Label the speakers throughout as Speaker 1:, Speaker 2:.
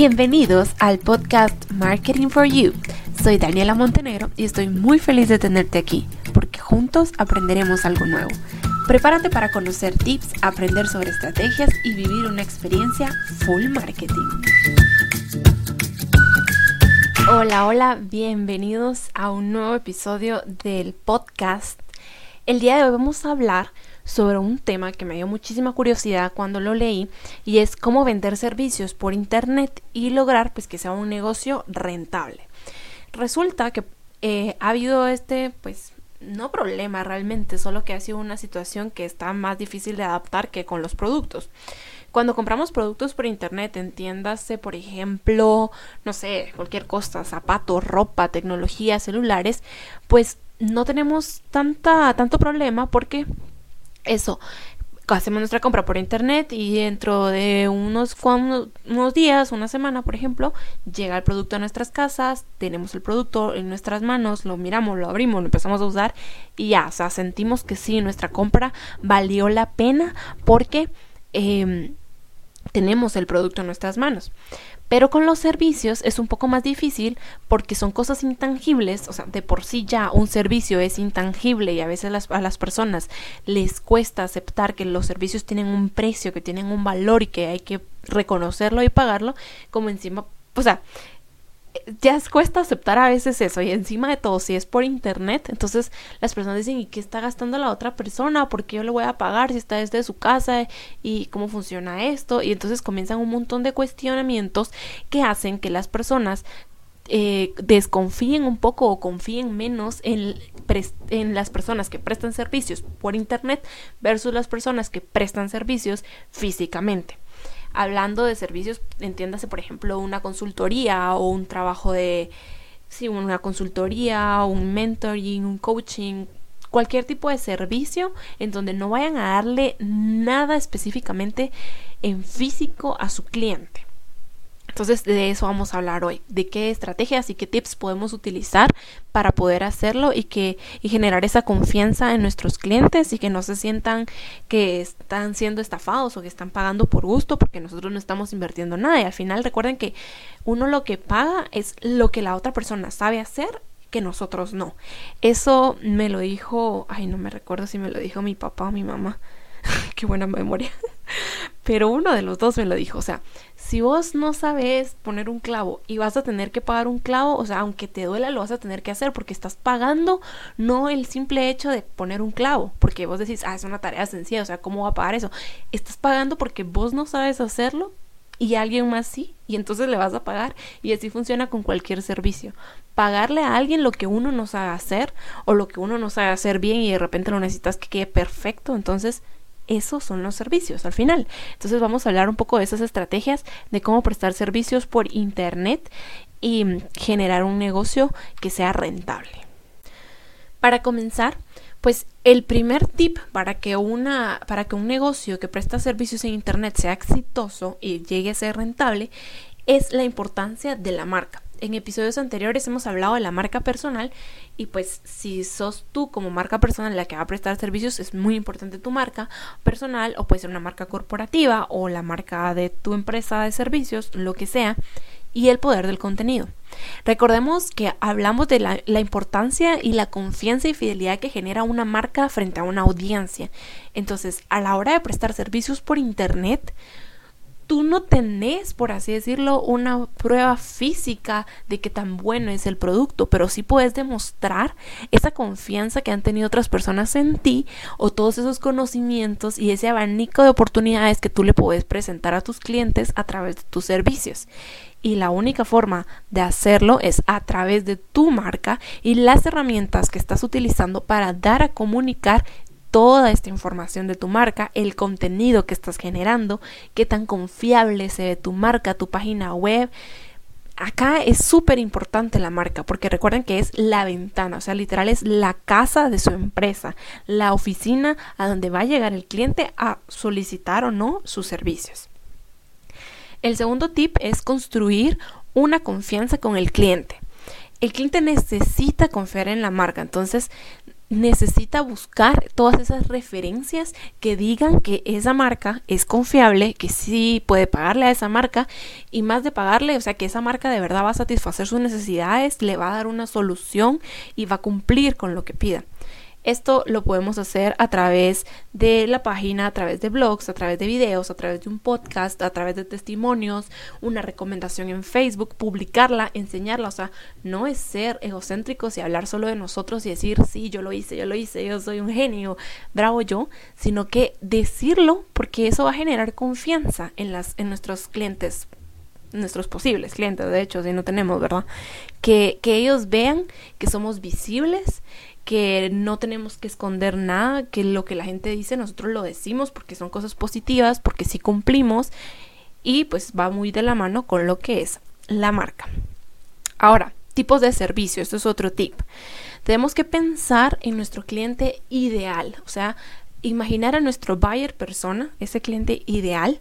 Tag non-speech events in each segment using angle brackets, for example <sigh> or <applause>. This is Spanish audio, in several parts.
Speaker 1: Bienvenidos al podcast Marketing for You. Soy Daniela Montenegro y estoy muy feliz de tenerte aquí porque juntos aprenderemos algo nuevo. Prepárate para conocer tips, aprender sobre estrategias y vivir una experiencia full marketing. Hola, hola, bienvenidos a un nuevo episodio del podcast. El día de hoy vamos a hablar sobre un tema que me dio muchísima curiosidad cuando lo leí y es cómo vender servicios por internet y lograr pues que sea un negocio rentable. Resulta que eh, ha habido este pues no problema realmente, solo que ha sido una situación que está más difícil de adaptar que con los productos. Cuando compramos productos por internet, entiéndase, por ejemplo, no sé, cualquier cosa, zapatos, ropa, tecnología, celulares, pues no tenemos tanta, tanto problema porque eso, hacemos nuestra compra por internet y dentro de unos, unos días, una semana, por ejemplo, llega el producto a nuestras casas, tenemos el producto en nuestras manos, lo miramos, lo abrimos, lo empezamos a usar y ya, o sea, sentimos que sí, nuestra compra valió la pena porque em, tenemos el producto en nuestras manos. Pero con los servicios es un poco más difícil porque son cosas intangibles, o sea, de por sí ya un servicio es intangible y a veces a las personas les cuesta aceptar que los servicios tienen un precio, que tienen un valor y que hay que reconocerlo y pagarlo, como encima, o sea, ya cuesta aceptar a veces eso y encima de todo si es por internet entonces las personas dicen y qué está gastando la otra persona por qué yo le voy a pagar si está desde su casa y cómo funciona esto y entonces comienzan un montón de cuestionamientos que hacen que las personas eh, desconfíen un poco o confíen menos en, en las personas que prestan servicios por internet versus las personas que prestan servicios físicamente hablando de servicios, entiéndase, por ejemplo, una consultoría o un trabajo de, sí, una consultoría, un mentoring, un coaching, cualquier tipo de servicio en donde no vayan a darle nada específicamente en físico a su cliente. Entonces de eso vamos a hablar hoy, de qué estrategias y qué tips podemos utilizar para poder hacerlo y que y generar esa confianza en nuestros clientes y que no se sientan que están siendo estafados o que están pagando por gusto porque nosotros no estamos invirtiendo nada y al final recuerden que uno lo que paga es lo que la otra persona sabe hacer que nosotros no. Eso me lo dijo, ay no me recuerdo si me lo dijo mi papá o mi mamá. <laughs> Qué buena memoria. Pero uno de los dos me lo dijo, o sea, si vos no sabes poner un clavo y vas a tener que pagar un clavo, o sea, aunque te duela, lo vas a tener que hacer porque estás pagando no el simple hecho de poner un clavo, porque vos decís, ah, es una tarea sencilla, o sea, ¿cómo va a pagar eso? Estás pagando porque vos no sabes hacerlo y alguien más sí, y entonces le vas a pagar. Y así funciona con cualquier servicio. Pagarle a alguien lo que uno no sabe hacer o lo que uno no sabe hacer bien y de repente lo necesitas que quede perfecto, entonces esos son los servicios al final. Entonces vamos a hablar un poco de esas estrategias de cómo prestar servicios por internet y generar un negocio que sea rentable. Para comenzar, pues el primer tip para que una para que un negocio que presta servicios en internet sea exitoso y llegue a ser rentable es la importancia de la marca en episodios anteriores hemos hablado de la marca personal y pues si sos tú como marca personal la que va a prestar servicios es muy importante tu marca personal o puede ser una marca corporativa o la marca de tu empresa de servicios, lo que sea, y el poder del contenido. Recordemos que hablamos de la, la importancia y la confianza y fidelidad que genera una marca frente a una audiencia. Entonces, a la hora de prestar servicios por Internet, tú no tenés, por así decirlo, una prueba física de que tan bueno es el producto, pero sí puedes demostrar esa confianza que han tenido otras personas en ti o todos esos conocimientos y ese abanico de oportunidades que tú le puedes presentar a tus clientes a través de tus servicios. Y la única forma de hacerlo es a través de tu marca y las herramientas que estás utilizando para dar a comunicar toda esta información de tu marca, el contenido que estás generando, qué tan confiable se ve tu marca, tu página web. Acá es súper importante la marca porque recuerden que es la ventana, o sea, literal es la casa de su empresa, la oficina a donde va a llegar el cliente a solicitar o no sus servicios. El segundo tip es construir una confianza con el cliente. El cliente necesita confiar en la marca, entonces necesita buscar todas esas referencias que digan que esa marca es confiable, que sí puede pagarle a esa marca y más de pagarle, o sea, que esa marca de verdad va a satisfacer sus necesidades, le va a dar una solución y va a cumplir con lo que pida. Esto lo podemos hacer a través de la página, a través de blogs, a través de videos, a través de un podcast, a través de testimonios, una recomendación en Facebook, publicarla, enseñarla. O sea, no es ser egocéntricos y hablar solo de nosotros y decir, sí, yo lo hice, yo lo hice, yo soy un genio, bravo yo, sino que decirlo porque eso va a generar confianza en, las, en nuestros clientes nuestros posibles clientes, de hecho, si no tenemos, ¿verdad? Que, que ellos vean que somos visibles, que no tenemos que esconder nada, que lo que la gente dice nosotros lo decimos porque son cosas positivas, porque sí cumplimos y pues va muy de la mano con lo que es la marca. Ahora, tipos de servicio, esto es otro tip. Tenemos que pensar en nuestro cliente ideal, o sea, imaginar a nuestro buyer persona, ese cliente ideal,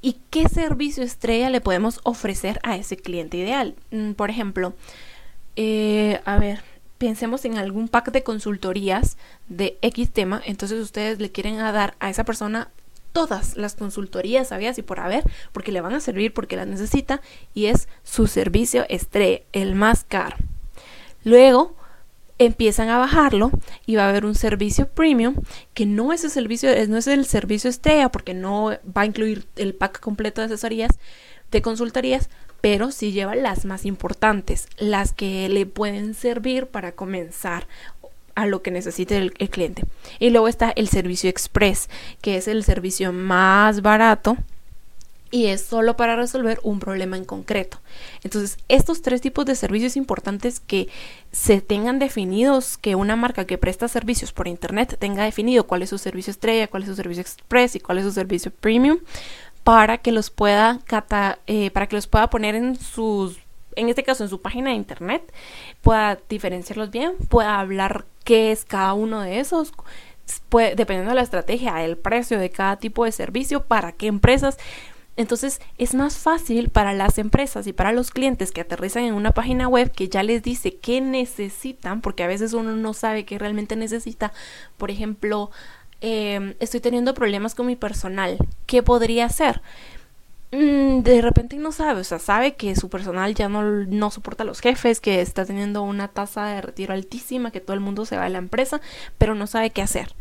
Speaker 1: y qué servicio estrella le podemos ofrecer a ese cliente ideal. Mm, por ejemplo, eh, a ver, pensemos en algún pack de consultorías de X tema, entonces ustedes le quieren dar a esa persona todas las consultorías sabías y por haber, porque le van a servir, porque las necesita y es su servicio estrella, el más caro. Luego empiezan a bajarlo y va a haber un servicio premium que no es el servicio, no es el servicio estrella porque no va a incluir el pack completo de asesorías, de consultorías, pero sí lleva las más importantes, las que le pueden servir para comenzar a lo que necesite el, cliente. Y luego está el servicio express, que es el servicio más barato y es solo para resolver un problema en concreto. Entonces, estos tres tipos de servicios importantes que se tengan definidos, que una marca que presta servicios por internet tenga definido cuál es su servicio estrella, cuál es su servicio express y cuál es su servicio premium, para que los pueda eh, para que los pueda poner en sus en este caso en su página de internet pueda diferenciarlos bien pueda hablar qué es cada uno de esos dependiendo de la estrategia el precio de cada tipo de servicio para qué empresas entonces es más fácil para las empresas y para los clientes que aterrizan en una página web que ya les dice qué necesitan, porque a veces uno no sabe qué realmente necesita. Por ejemplo, Em, estoy teniendo problemas con mi personal, ¿qué podría hacer? Mm, de repente no sabe, o sea, sabe que su personal ya no, no soporta a los jefes, que está teniendo una tasa de retiro altísima, que todo el mundo se va de la empresa, pero no sabe qué hacer.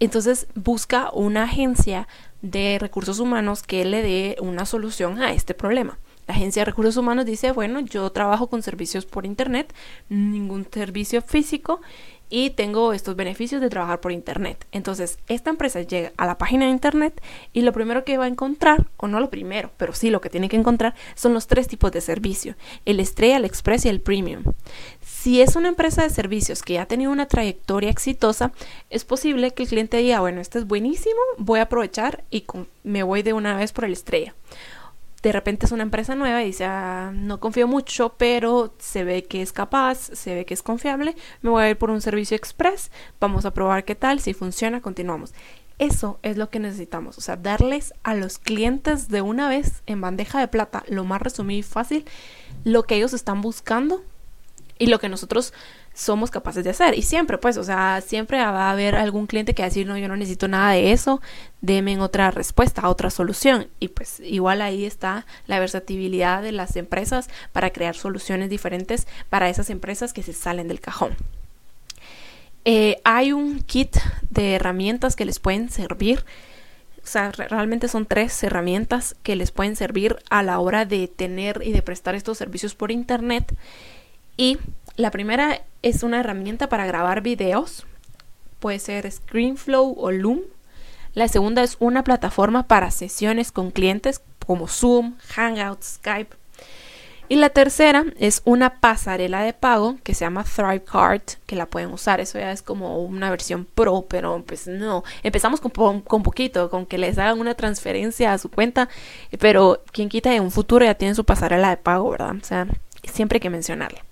Speaker 1: Entonces busca una agencia de recursos humanos que le dé una solución a este problema. La agencia de recursos humanos dice, bueno, yo trabajo con servicios por internet, ningún servicio físico y tengo estos beneficios de trabajar por internet. Entonces, esta empresa llega a la página de internet y lo primero que va a encontrar, o no lo primero, pero sí lo que tiene que encontrar, son los tres tipos de servicio, el estrella, el express y el premium. Si es una empresa de servicios que ya ha tenido una trayectoria exitosa, es posible que el cliente diga, bueno, este es buenísimo, voy a aprovechar y me voy de una vez por el estrella de repente es una empresa nueva y dice, ah, no confío mucho, pero se ve que es capaz, se ve que es confiable, me voy a ir por un servicio express, vamos a probar qué tal, si funciona, continuamos. Eso es lo que necesitamos, o sea, darles a los clientes de una vez en bandeja de plata, lo más resumido y fácil, lo que ellos están buscando y lo que nosotros somos capaces de hacer. Y siempre, pues, o sea, siempre va a haber algún cliente que va a decir, no, yo no necesito nada de eso, denme otra respuesta, otra solución. Y pues igual ahí está la versatilidad de las empresas para crear soluciones diferentes para esas empresas que se salen del cajón. Eh, hay un kit de herramientas que les pueden servir. O sea, realmente son tres herramientas que les pueden servir a la hora de tener y de prestar estos servicios por internet. Y la primera es una herramienta para grabar videos, puede ser ScreenFlow o Loom. La segunda es una plataforma para sesiones con clientes como Zoom, Hangouts, Skype. Y la tercera es una pasarela de pago que se llama ThriveCard, que la pueden usar. Eso ya es como una versión pro, pero pues no. Empezamos con, con poquito, con que les hagan una transferencia a su cuenta, pero quien quita en un futuro ya tiene su pasarela de pago, ¿verdad? O sea, siempre hay que mencionarle.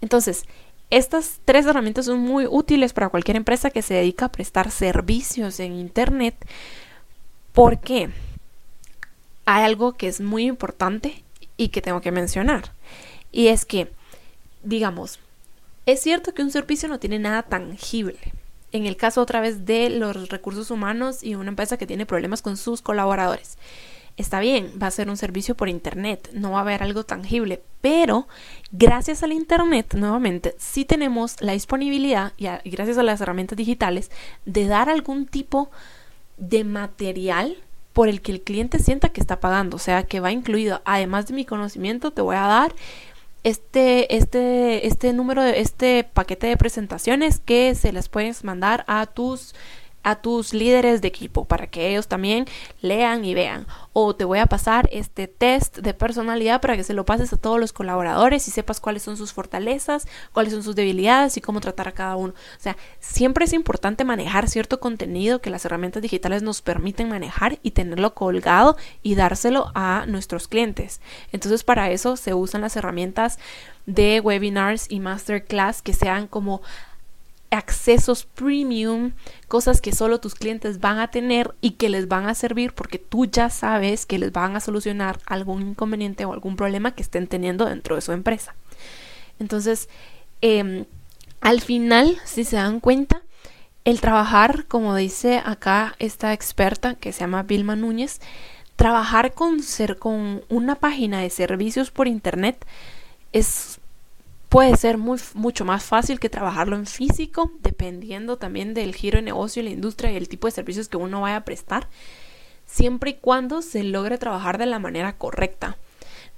Speaker 1: Entonces, estas tres herramientas son muy útiles para cualquier empresa que se dedica a prestar servicios en Internet porque hay algo que es muy importante y que tengo que mencionar. Y es que, digamos, Es cierto que un servicio no tiene nada tangible. En el caso otra vez de los recursos humanos y una empresa que tiene problemas con sus colaboradores. Está bien, va a ser un servicio por Internet, no va a haber algo tangible, pero gracias al Internet, nuevamente, sí tenemos la disponibilidad gracias a las herramientas digitales de dar algún tipo de material por el que el cliente sienta que está pagando, o sea, que va incluido, además de mi conocimiento, te voy a dar este, este, este número de este paquete de presentaciones que se les puedes mandar a tus a tus líderes de equipo para que ellos también lean y vean. O te voy a pasar este test de personalidad para que se lo pases a todos los colaboradores y sepas cuáles son sus fortalezas, cuáles son sus debilidades y cómo tratar a cada uno. O sea, siempre es importante manejar cierto contenido que las herramientas digitales nos permiten manejar y tenerlo colgado y dárselo a nuestros clientes. Entonces, para eso se usan las herramientas de webinars y masterclass que sean como accesos premium, cosas que solo tus clientes van a tener y que les van a servir porque tú ya sabes que les van a solucionar algún inconveniente o algún problema que estén teniendo dentro de su empresa. Entonces, em, al final, si se dan cuenta, el trabajar, como dice acá esta experta que se llama Vilma Núñez, trabajar con, ser, con una página de servicios por internet es puede ser muy, mucho más fácil que trabajarlo en físico, dependiendo también del giro de negocio, la industria y el tipo de servicios que uno vaya a prestar, siempre y cuando se logre trabajar de la manera correcta.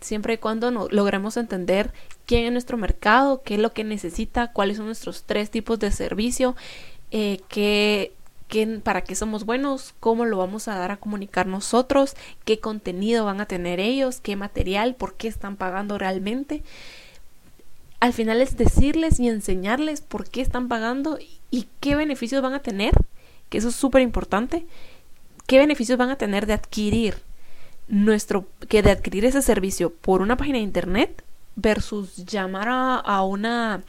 Speaker 1: Siempre y cuando logremos entender quién es nuestro mercado, qué es lo que necesita, cuáles son nuestros tres tipos de servicio, eh, qué, para qué somos buenos, cómo lo vamos a dar a comunicar nosotros, qué contenido van a tener ellos, qué material, por qué están pagando realmente al final es decirles y enseñarles por qué están pagando y qué beneficios van a tener, que eso es súper importante, qué beneficios van a tener de adquirir nuestro, que de adquirir ese servicio por una página de internet versus llamar a, a una,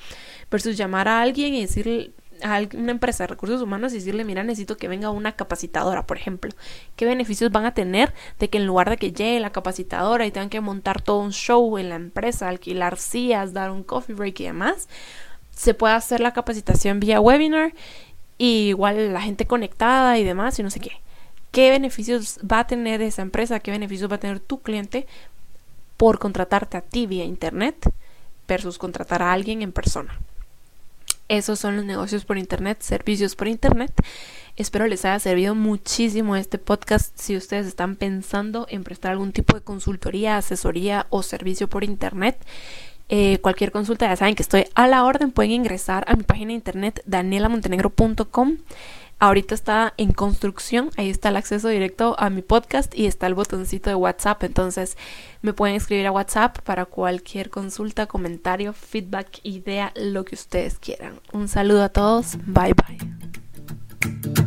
Speaker 1: versus llamar a alguien y decirle, a una empresa de recursos humanos y decirle, mira, necesito que venga una capacitadora, por ejemplo. ¿Qué beneficios van a tener de que en lugar de que llegue la capacitadora y tengan que montar todo un show en la empresa, alquilar sillas, dar un coffee break y demás, se pueda hacer la capacitación vía webinar y igual la gente conectada y demás y no sé qué. ¿Qué beneficios va a tener esa empresa? ¿Qué beneficios va a tener tu cliente por contratarte a ti vía internet versus contratar a alguien en persona? Esos son los negocios por Internet, servicios por Internet. Espero les haya servido muchísimo este podcast si ustedes están pensando en prestar algún tipo de consultoría, asesoría o servicio por Internet. Eh, cualquier consulta ya saben que estoy a la orden. Pueden ingresar a mi página de internet danielamontenegro.com. Ahorita está en construcción, ahí está el acceso directo a mi podcast y está el botoncito de WhatsApp, entonces me pueden escribir a WhatsApp para cualquier consulta, comentario, feedback, idea, lo que ustedes quieran. Un saludo a todos, bye bye.